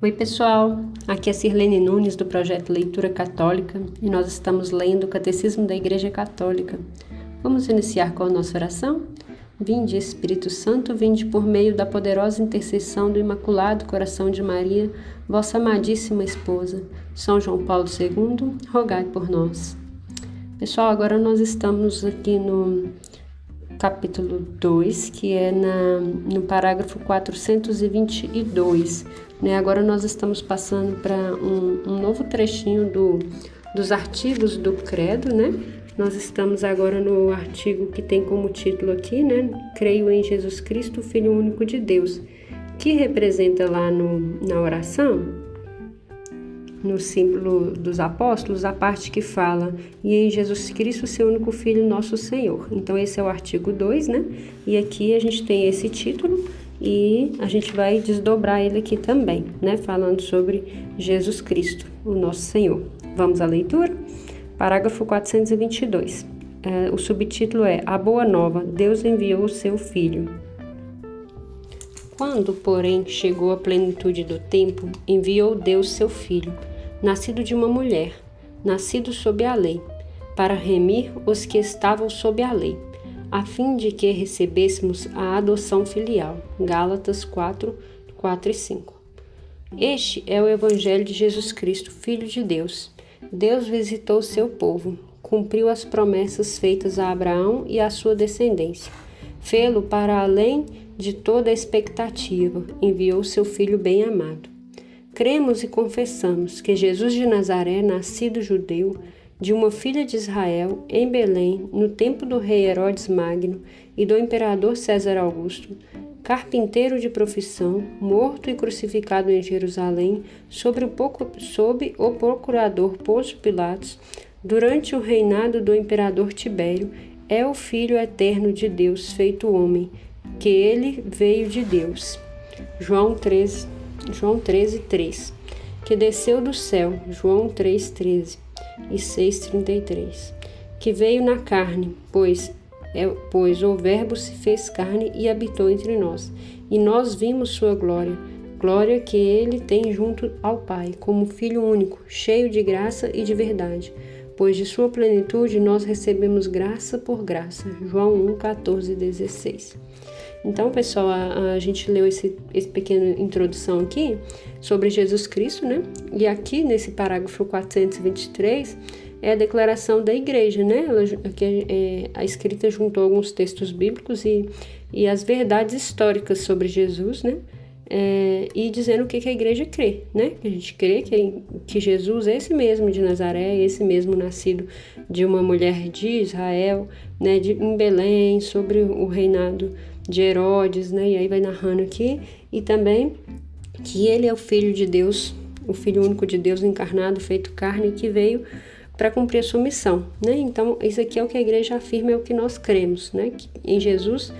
Oi, pessoal! Aqui é Sirlene Nunes do projeto Leitura Católica e nós estamos lendo o Catecismo da Igreja Católica. Vamos iniciar com a nossa oração? Vinde, Espírito Santo, vinde por meio da poderosa intercessão do Imaculado Coração de Maria, vossa amadíssima esposa. São João Paulo II, rogai por nós. Pessoal, agora nós estamos aqui no capítulo 2, que é na, no parágrafo 422. Né? Agora nós estamos passando para um, um, novo trechinho do, dos artigos do Credo, né? Nós estamos agora no artigo que tem como título aqui, né? Creio em Jesus Cristo, Filho único de Deus, que representa lá no, na oração no símbolo dos apóstolos, a parte que fala e em Jesus Cristo, seu único Filho, nosso Senhor. Então, esse é o artigo 2, né? E aqui a gente tem esse título e a gente vai desdobrar ele aqui também, né? Falando sobre Jesus Cristo, o nosso Senhor. Vamos à leitura? Parágrafo 422. É, o subtítulo é A Boa Nova: Deus enviou o seu Filho. Quando, porém, chegou a plenitude do tempo, enviou Deus seu Filho, nascido de uma mulher, nascido sob a lei, para remir os que estavam sob a lei, a fim de que recebêssemos a adoção filial. Gálatas 4, 4 e 5. Este é o Evangelho de Jesus Cristo, Filho de Deus. Deus visitou seu povo, cumpriu as promessas feitas a Abraão e à sua descendência. Fê-lo para além de toda expectativa, enviou seu Filho bem-amado. Cremos e confessamos que Jesus de Nazaré, nascido judeu, de uma filha de Israel, em Belém, no tempo do rei Herodes Magno e do imperador César Augusto, carpinteiro de profissão, morto e crucificado em Jerusalém, sob o procurador Pôncio Pilatos, durante o reinado do imperador Tibério, é o Filho eterno de Deus feito homem, que ele veio de Deus. João 13, João 13, 3. Que desceu do céu, João 3, 13 e 6, 33. Que veio na carne, pois, é, pois o Verbo se fez carne e habitou entre nós, e nós vimos sua glória, glória que ele tem junto ao Pai, como Filho único, cheio de graça e de verdade pois de sua plenitude nós recebemos graça por graça. João 1, 14 e 16. Então, pessoal, a, a gente leu esse, esse pequena introdução aqui sobre Jesus Cristo, né? E aqui nesse parágrafo 423 é a declaração da igreja, né? Ela, que é, a escrita juntou alguns textos bíblicos e, e as verdades históricas sobre Jesus, né? é, e dizendo o que, que a igreja crê, né? A gente crê que, que Jesus é esse mesmo de Nazaré, esse mesmo nascido de uma mulher de Israel, né? De, em Belém, sobre o reinado de Herodes, né? E aí vai narrando aqui, e também que ele é o Filho de Deus, o Filho único de Deus encarnado, feito carne, que veio para cumprir a sua missão, né? Então, isso aqui é o que a igreja afirma, é o que nós cremos, né? Que em Jesus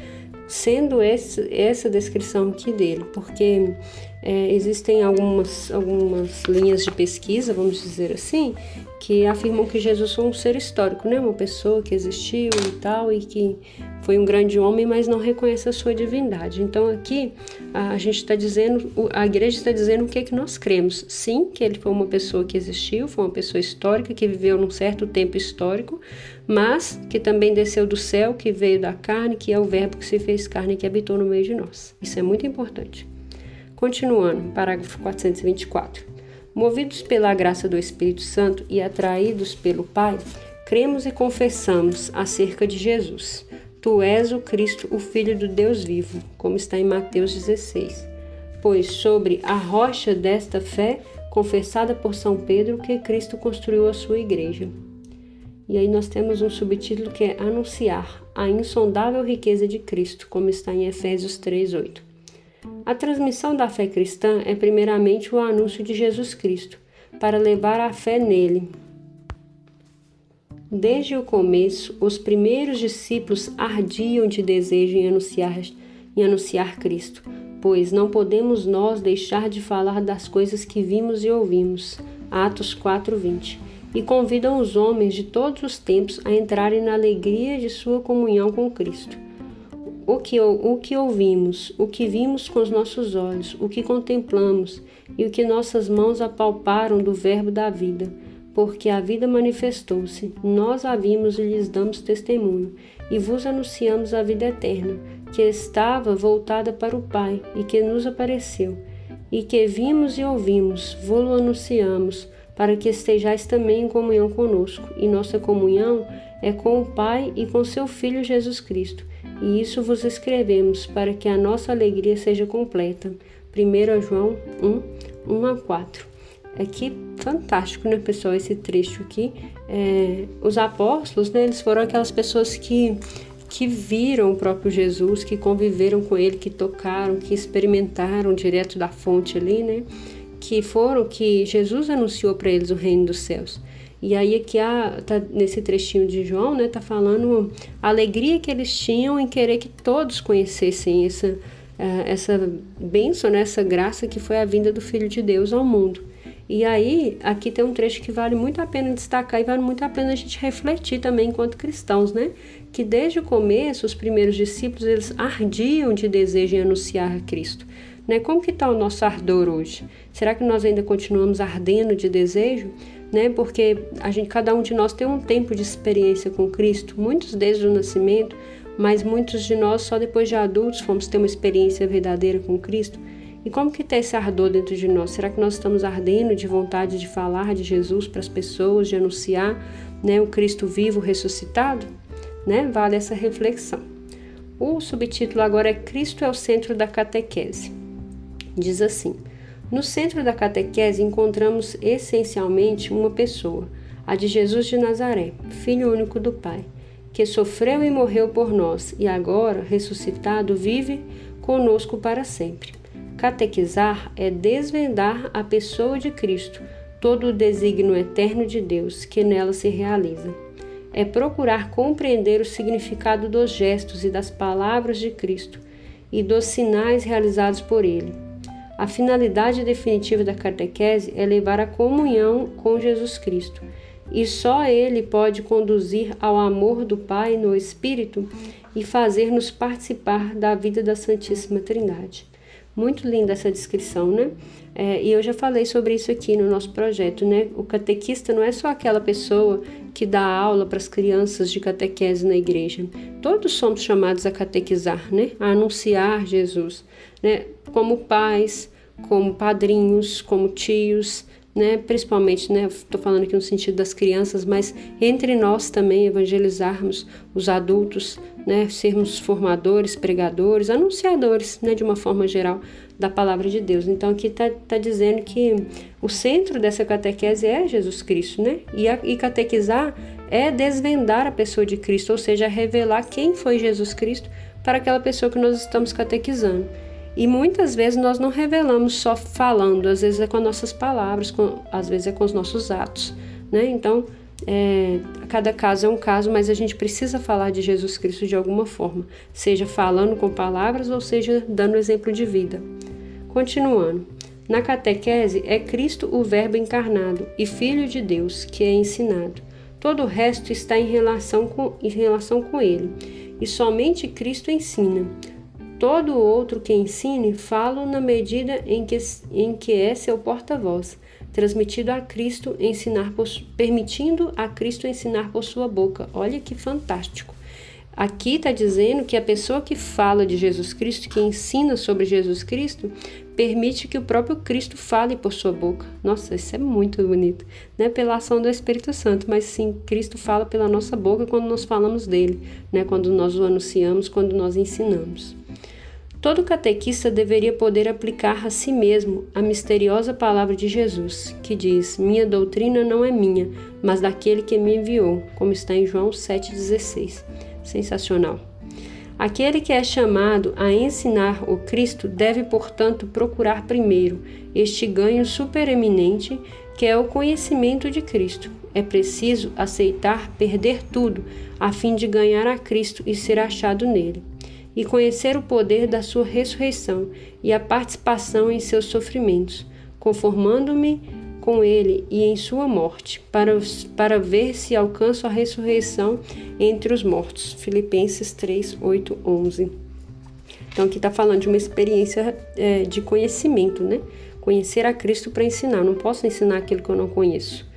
sendo esse, essa descrição aqui dele, porque é, existem algumas, algumas linhas de pesquisa, vamos dizer assim, que afirmam que Jesus foi um ser histórico, né? uma pessoa que existiu e tal, e que foi um grande homem, mas não reconhece a sua divindade. Então aqui a gente está dizendo, a igreja está dizendo o que, é que nós cremos. Sim, que ele foi uma pessoa que existiu, foi uma pessoa histórica, que viveu num certo tempo histórico, mas que também desceu do céu, que veio da carne, que é o verbo que se fez carne e que habitou no meio de nós. Isso é muito importante. Continuando, parágrafo 424. Movidos pela graça do Espírito Santo e atraídos pelo Pai, cremos e confessamos acerca de Jesus. Tu és o Cristo, o Filho do Deus vivo, como está em Mateus 16. Pois sobre a rocha desta fé, confessada por São Pedro, que Cristo construiu a sua igreja. E aí nós temos um subtítulo que é Anunciar a insondável riqueza de Cristo, como está em Efésios 3:8. A transmissão da fé cristã é primeiramente o anúncio de Jesus Cristo, para levar a fé nele. Desde o começo, os primeiros discípulos ardiam de desejo em anunciar, em anunciar Cristo, pois não podemos nós deixar de falar das coisas que vimos e ouvimos. Atos 4:20. E convidam os homens de todos os tempos a entrarem na alegria de sua comunhão com Cristo o que, o que ouvimos, o que vimos com os nossos olhos, o que contemplamos e o que nossas mãos apalparam do Verbo da vida, porque a vida manifestou-se, nós a vimos e lhes damos testemunho, e vos anunciamos a vida eterna, que estava voltada para o Pai e que nos apareceu, e que vimos e ouvimos, vô-lo anunciamos, para que estejais também em comunhão conosco, e nossa comunhão é com o Pai e com seu Filho Jesus Cristo. E isso vos escrevemos para que a nossa alegria seja completa. 1 João 1, 1 a 4. Aqui, fantástico, né, pessoal, esse trecho aqui. É, os apóstolos, né, eles foram aquelas pessoas que, que viram o próprio Jesus, que conviveram com ele, que tocaram, que experimentaram direto da fonte ali, né? Que foram que Jesus anunciou para eles o reino dos céus. E aí aqui a, tá, nesse trechinho de João, né, tá falando a alegria que eles tinham em querer que todos conhecessem essa, uh, essa bênção, né, essa graça que foi a vinda do Filho de Deus ao mundo. E aí, aqui tem um trecho que vale muito a pena destacar e vale muito a pena a gente refletir também enquanto cristãos, né? Que desde o começo, os primeiros discípulos, eles ardiam de desejo em anunciar a Cristo. Né? Como que está o nosso ardor hoje? Será que nós ainda continuamos ardendo de desejo? né? Porque a gente, cada um de nós tem um tempo de experiência com Cristo, muitos desde o nascimento, mas muitos de nós só depois de adultos fomos ter uma experiência verdadeira com Cristo. E como que está esse ardor dentro de nós? Será que nós estamos ardendo de vontade de falar de Jesus para as pessoas, de anunciar, né, o Cristo vivo ressuscitado? Né? Vale essa reflexão. O subtítulo agora é Cristo é o centro da catequese. Diz assim: no centro da catequese encontramos essencialmente uma pessoa, a de Jesus de Nazaré, filho único do Pai, que sofreu e morreu por nós e agora, ressuscitado, vive conosco para sempre. Catequizar é desvendar a pessoa de Cristo, todo o desígnio eterno de Deus que nela se realiza. É procurar compreender o significado dos gestos e das palavras de Cristo e dos sinais realizados por ele a finalidade definitiva da catequese é levar a comunhão com Jesus Cristo, e só Ele pode conduzir ao amor do Pai no Espírito e fazer-nos participar da vida da Santíssima Trindade. Muito linda essa descrição, né? É, e eu já falei sobre isso aqui no nosso projeto, né? O catequista não é só aquela pessoa que dá aula para as crianças de catequese na igreja. Todos somos chamados a catequizar, né? A anunciar Jesus, né? Como pais, como padrinhos, como tios, né? Principalmente, né? Estou falando aqui no sentido das crianças, mas entre nós também evangelizarmos os adultos, né? Sermos formadores, pregadores, anunciadores, né? De uma forma geral da palavra de Deus. Então aqui está tá dizendo que o centro dessa catequese é Jesus Cristo, né? E, a, e catequizar é desvendar a pessoa de Cristo, ou seja, revelar quem foi Jesus Cristo para aquela pessoa que nós estamos catequizando. E muitas vezes nós não revelamos só falando, às vezes é com as nossas palavras, com, às vezes é com os nossos atos, né? Então, é, cada caso é um caso, mas a gente precisa falar de Jesus Cristo de alguma forma, seja falando com palavras ou seja dando exemplo de vida. Continuando. Na catequese é Cristo o Verbo encarnado e Filho de Deus que é ensinado. Todo o resto está em relação com, em relação com ele, e somente Cristo ensina. Todo outro que ensine, falo na medida em que, em que é seu porta-voz, transmitido a Cristo ensinar permitindo a Cristo ensinar por sua boca. Olha que fantástico. Aqui está dizendo que a pessoa que fala de Jesus Cristo, que ensina sobre Jesus Cristo, permite que o próprio Cristo fale por sua boca. Nossa, isso é muito bonito. Não é pela ação do Espírito Santo, mas sim Cristo fala pela nossa boca quando nós falamos dele, né? quando nós o anunciamos, quando nós ensinamos. Todo catequista deveria poder aplicar a si mesmo a misteriosa palavra de Jesus, que diz: Minha doutrina não é minha, mas daquele que me enviou, como está em João 7,16. Sensacional. Aquele que é chamado a ensinar o Cristo deve, portanto, procurar primeiro este ganho supereminente, que é o conhecimento de Cristo. É preciso aceitar perder tudo, a fim de ganhar a Cristo e ser achado nele e conhecer o poder da sua ressurreição e a participação em seus sofrimentos, conformando-me com ele e em sua morte, para, para ver se alcanço a ressurreição entre os mortos. Filipenses 3, 8, 11. Então aqui está falando de uma experiência é, de conhecimento, né? Conhecer a Cristo para ensinar. não posso ensinar aquilo que eu não conheço.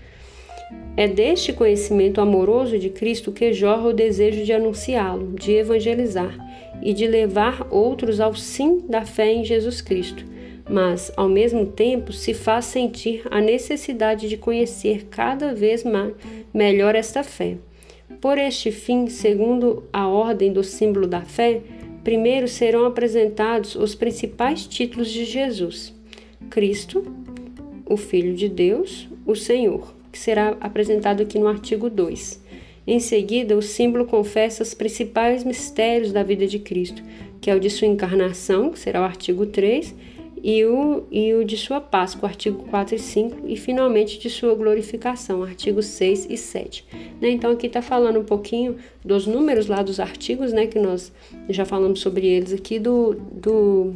É deste conhecimento amoroso de Cristo que jorra o desejo de anunciá-lo, de evangelizar e de levar outros ao sim da fé em Jesus Cristo, mas, ao mesmo tempo, se faz sentir a necessidade de conhecer cada vez mais, melhor esta fé. Por este fim, segundo a ordem do símbolo da fé, primeiro serão apresentados os principais títulos de Jesus: Cristo, o Filho de Deus, o Senhor, que será apresentado aqui no artigo 2. Em seguida, o símbolo confessa os principais mistérios da vida de Cristo, que é o de sua encarnação, que será o artigo 3, e o, e o de sua Páscoa, artigo 4 e 5, e finalmente de sua glorificação, artigos 6 e 7. Né? Então aqui está falando um pouquinho dos números lá dos artigos, né, que nós já falamos sobre eles aqui, do, do,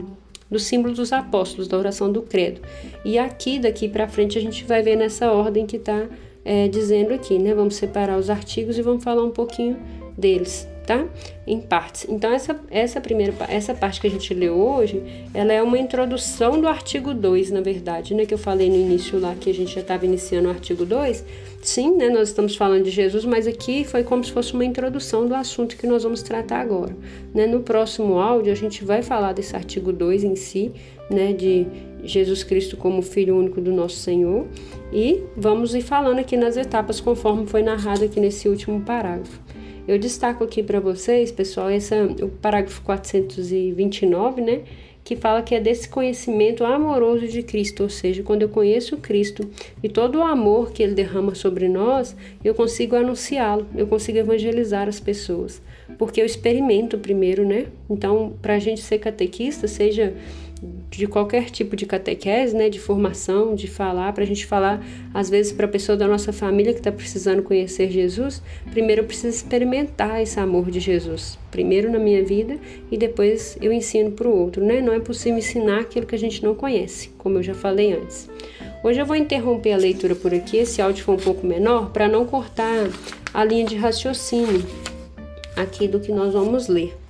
do símbolo dos apóstolos, da oração do credo. E aqui, daqui para frente, a gente vai ver nessa ordem que está é, dizendo aqui, né? Vamos separar os artigos e vamos falar um pouquinho deles tá? Em partes. Então essa essa primeira essa parte que a gente leu hoje, ela é uma introdução do artigo 2, na verdade, né, que eu falei no início lá que a gente já estava iniciando o artigo 2. Sim, né, nós estamos falando de Jesus, mas aqui foi como se fosse uma introdução do assunto que nós vamos tratar agora, né? No próximo áudio a gente vai falar desse artigo 2 em si, né, de Jesus Cristo como Filho único do nosso Senhor, e vamos ir falando aqui nas etapas conforme foi narrado aqui nesse último parágrafo. Eu destaco aqui para vocês, pessoal, essa, o parágrafo 429, né? Que fala que é desse conhecimento amoroso de Cristo, ou seja, quando eu conheço Cristo e todo o amor que Ele derrama sobre nós, eu consigo anunciá-lo, eu consigo evangelizar as pessoas, porque eu experimento primeiro, né? Então, para a gente ser catequista, seja de qualquer tipo de catequese, né, de formação, de falar, para a gente falar, às vezes, para a pessoa da nossa família que está precisando conhecer Jesus, primeiro eu preciso experimentar esse amor de Jesus, primeiro na minha vida e depois eu ensino para o outro, né? Não é possível ensinar aquilo que a gente não conhece, como eu já falei antes. Hoje eu vou interromper a leitura por aqui, esse áudio foi um pouco menor, para não cortar a linha de raciocínio aqui do que nós vamos ler.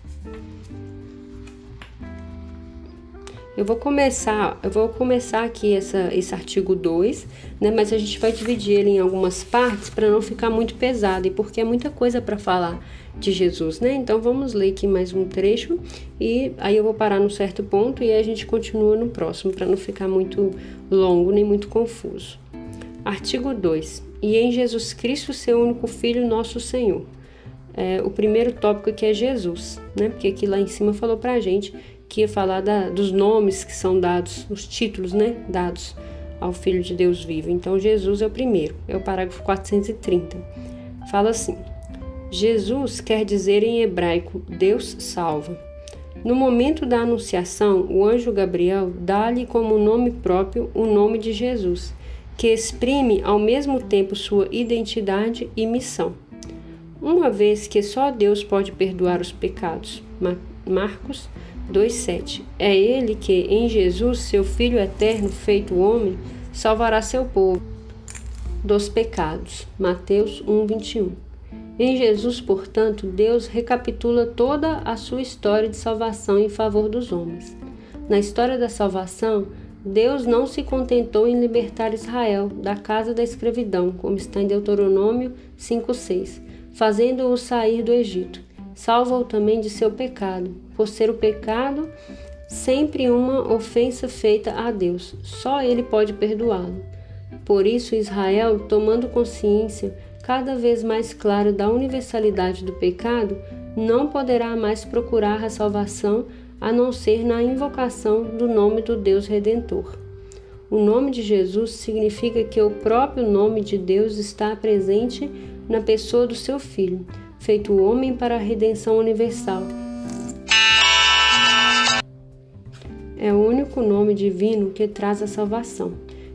Eu vou começar, eu vou começar aqui essa, esse artigo 2, né, mas a gente vai dividir ele em algumas partes para não ficar muito pesado e porque é muita coisa para falar de Jesus, né? Então vamos ler aqui mais um trecho e aí eu vou parar num certo ponto e a gente continua no próximo para não ficar muito longo nem muito confuso. Artigo 2. E em Jesus Cristo, seu único Filho, nosso Senhor. É, o primeiro tópico aqui é Jesus, né? Porque aqui lá em cima falou para a gente que ia falar da, dos nomes que são dados, os títulos, né, dados ao Filho de Deus vivo. Então, Jesus é o primeiro, é o parágrafo 430. Fala assim: Jesus quer dizer em hebraico Deus salva. No momento da anunciação, o anjo Gabriel dá-lhe como nome próprio o nome de Jesus, que exprime ao mesmo tempo sua identidade e missão. Uma vez que só Deus pode perdoar os pecados. Marcos 2,7 É ele que, em Jesus, seu Filho eterno, feito homem, salvará seu povo dos pecados. Mateus 1,21 Em Jesus, portanto, Deus recapitula toda a sua história de salvação em favor dos homens. Na história da salvação, Deus não se contentou em libertar Israel da casa da escravidão, como está em Deuteronômio 5,6, fazendo-o sair do Egito salva-o também de seu pecado, por ser o pecado sempre uma ofensa feita a Deus. Só ele pode perdoá-lo. Por isso, Israel, tomando consciência cada vez mais clara da universalidade do pecado, não poderá mais procurar a salvação a não ser na invocação do nome do Deus Redentor. O nome de Jesus significa que o próprio nome de Deus está presente na pessoa do seu Filho feito homem para a redenção universal. É o único nome divino que traz a salvação,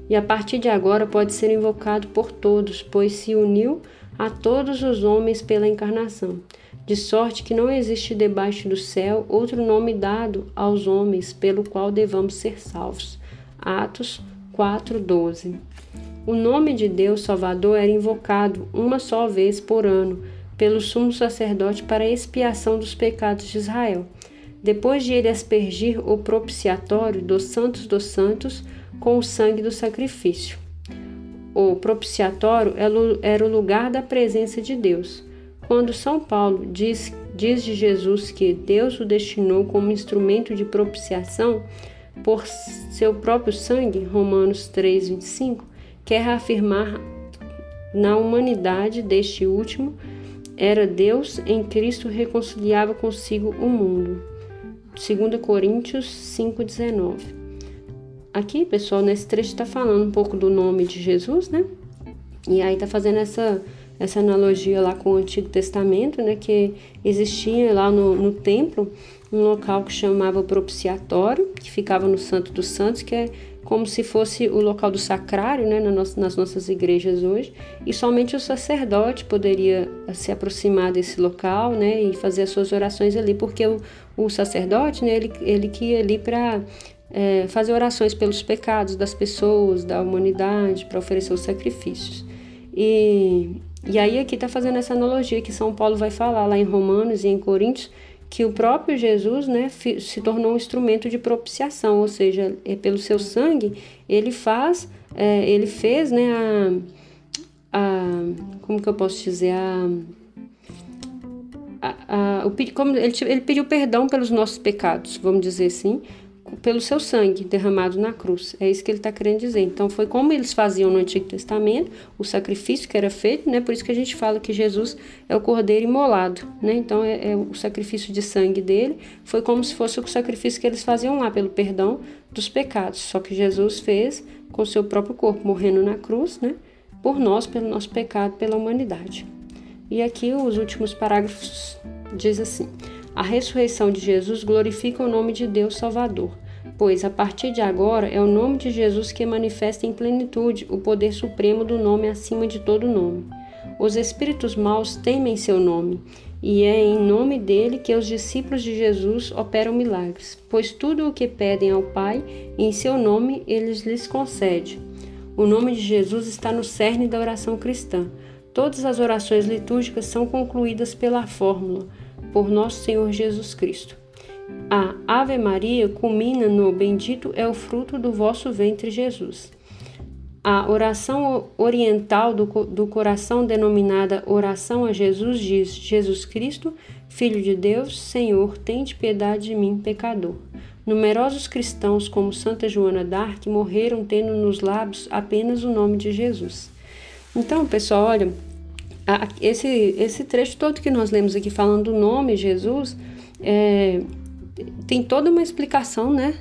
e a partir de agora pode ser invocado por todos, pois se uniu a todos os homens pela encarnação, de sorte que não existe debaixo do céu outro nome dado aos homens pelo qual devamos ser salvos. Atos 4:12. O nome de Deus Salvador era invocado uma só vez por ano pelo sumo sacerdote para a expiação dos pecados de Israel. Depois de ele aspergir o propiciatório dos santos dos santos com o sangue do sacrifício. O propiciatório era o lugar da presença de Deus. Quando São Paulo diz, diz de Jesus que Deus o destinou como instrumento de propiciação por seu próprio sangue, Romanos 3, 25, quer afirmar na humanidade deste último era Deus em Cristo reconciliava consigo o mundo. 2 Coríntios 5,19. Aqui, pessoal, nesse trecho está falando um pouco do nome de Jesus, né? E aí está fazendo essa, essa analogia lá com o Antigo Testamento, né? Que existia lá no, no templo um local que chamava propiciatório, que ficava no Santo dos Santos, que é como se fosse o local do sacrário né, nas nossas igrejas hoje, e somente o sacerdote poderia se aproximar desse local né, e fazer as suas orações ali, porque o, o sacerdote, né, ele, ele que ia ali para é, fazer orações pelos pecados das pessoas, da humanidade, para oferecer os sacrifícios. E, e aí aqui está fazendo essa analogia que São Paulo vai falar lá em Romanos e em Coríntios, que o próprio Jesus né, se tornou um instrumento de propiciação, ou seja, é pelo seu sangue ele faz, é, ele fez né, a, a, como que eu posso dizer, a, a, a o, como ele, ele pediu perdão pelos nossos pecados, vamos dizer assim, pelo seu sangue derramado na cruz. É isso que ele está querendo dizer. Então, foi como eles faziam no Antigo Testamento, o sacrifício que era feito, né? Por isso que a gente fala que Jesus é o cordeiro imolado, né? Então, é, é o sacrifício de sangue dele foi como se fosse o sacrifício que eles faziam lá pelo perdão dos pecados. Só que Jesus fez com seu próprio corpo, morrendo na cruz, né? Por nós, pelo nosso pecado, pela humanidade. E aqui os últimos parágrafos diz assim: a ressurreição de Jesus glorifica o nome de Deus Salvador, pois a partir de agora é o nome de Jesus que manifesta em plenitude o poder supremo do nome acima de todo nome. Os espíritos maus temem seu nome, e é em nome dele que os discípulos de Jesus operam milagres, pois tudo o que pedem ao Pai, em seu nome, ele lhes concede. O nome de Jesus está no cerne da oração cristã. Todas as orações litúrgicas são concluídas pela fórmula por nosso Senhor Jesus Cristo. A Ave Maria culmina no Bendito é o fruto do vosso ventre, Jesus. A oração oriental do, do coração, denominada Oração a Jesus, diz: Jesus Cristo, Filho de Deus, Senhor, tende piedade de mim, pecador. Numerosos cristãos, como Santa Joana d'Arc, morreram tendo nos lábios apenas o nome de Jesus. Então, pessoal, olha, esse, esse trecho todo que nós lemos aqui falando do nome Jesus é, tem toda uma explicação né,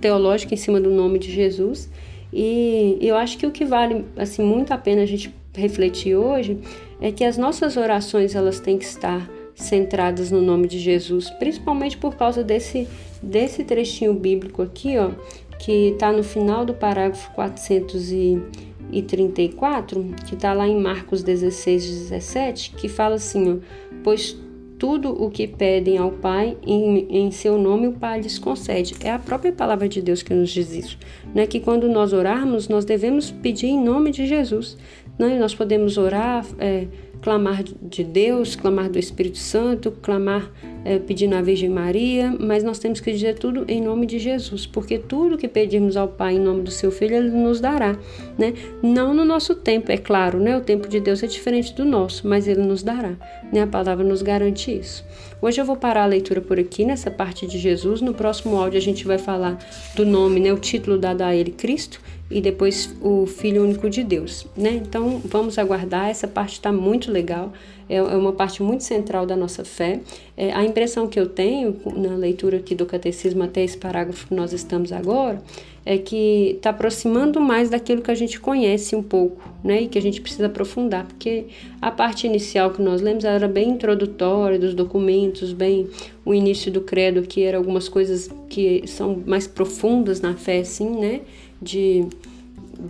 teológica em cima do nome de Jesus. E eu acho que o que vale assim muito a pena a gente refletir hoje é que as nossas orações elas têm que estar centradas no nome de Jesus, principalmente por causa desse, desse trechinho bíblico aqui, ó, que está no final do parágrafo 400 e e 34, que está lá em Marcos 16, 17, que fala assim: ó, Pois tudo o que pedem ao Pai em, em, seu nome, o Pai lhes concede. É a própria palavra de Deus que nos diz isso. Né? Que quando nós orarmos, nós devemos pedir em nome de Jesus. Né? Nós podemos orar. É, clamar de Deus, clamar do Espírito Santo, clamar é, pedindo à Virgem Maria, mas nós temos que dizer tudo em nome de Jesus, porque tudo que pedimos ao Pai em nome do seu Filho, Ele nos dará, né? Não no nosso tempo, é claro, né? O tempo de Deus é diferente do nosso, mas Ele nos dará, né? A palavra nos garante isso. Hoje eu vou parar a leitura por aqui, nessa parte de Jesus. No próximo áudio a gente vai falar do nome, né? O título dado a Ele, Cristo, e depois o Filho único de Deus, né? Então vamos aguardar, essa parte está muito legal, é, é uma parte muito central da nossa fé. É, a impressão que eu tenho na leitura aqui do catecismo até esse parágrafo que nós estamos agora é que está aproximando mais daquilo que a gente conhece um pouco, né? E que a gente precisa aprofundar, porque a parte inicial que nós lemos era bem introdutória dos documentos, bem o início do credo, que era algumas coisas que são mais profundas na fé, assim, né? de,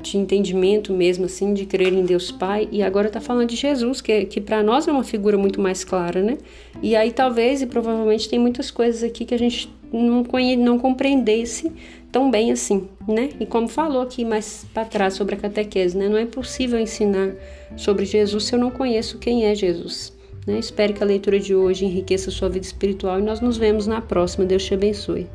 de entendimento mesmo, assim, de crer em Deus Pai, e agora está falando de Jesus, que, que para nós é uma figura muito mais clara, né? E aí talvez e provavelmente tem muitas coisas aqui que a gente não, não compreendesse tão bem assim, né? E como falou aqui mais para trás sobre a catequese, né? Não é possível ensinar sobre Jesus se eu não conheço quem é Jesus. Né? Espero que a leitura de hoje enriqueça sua vida espiritual e nós nos vemos na próxima. Deus te abençoe.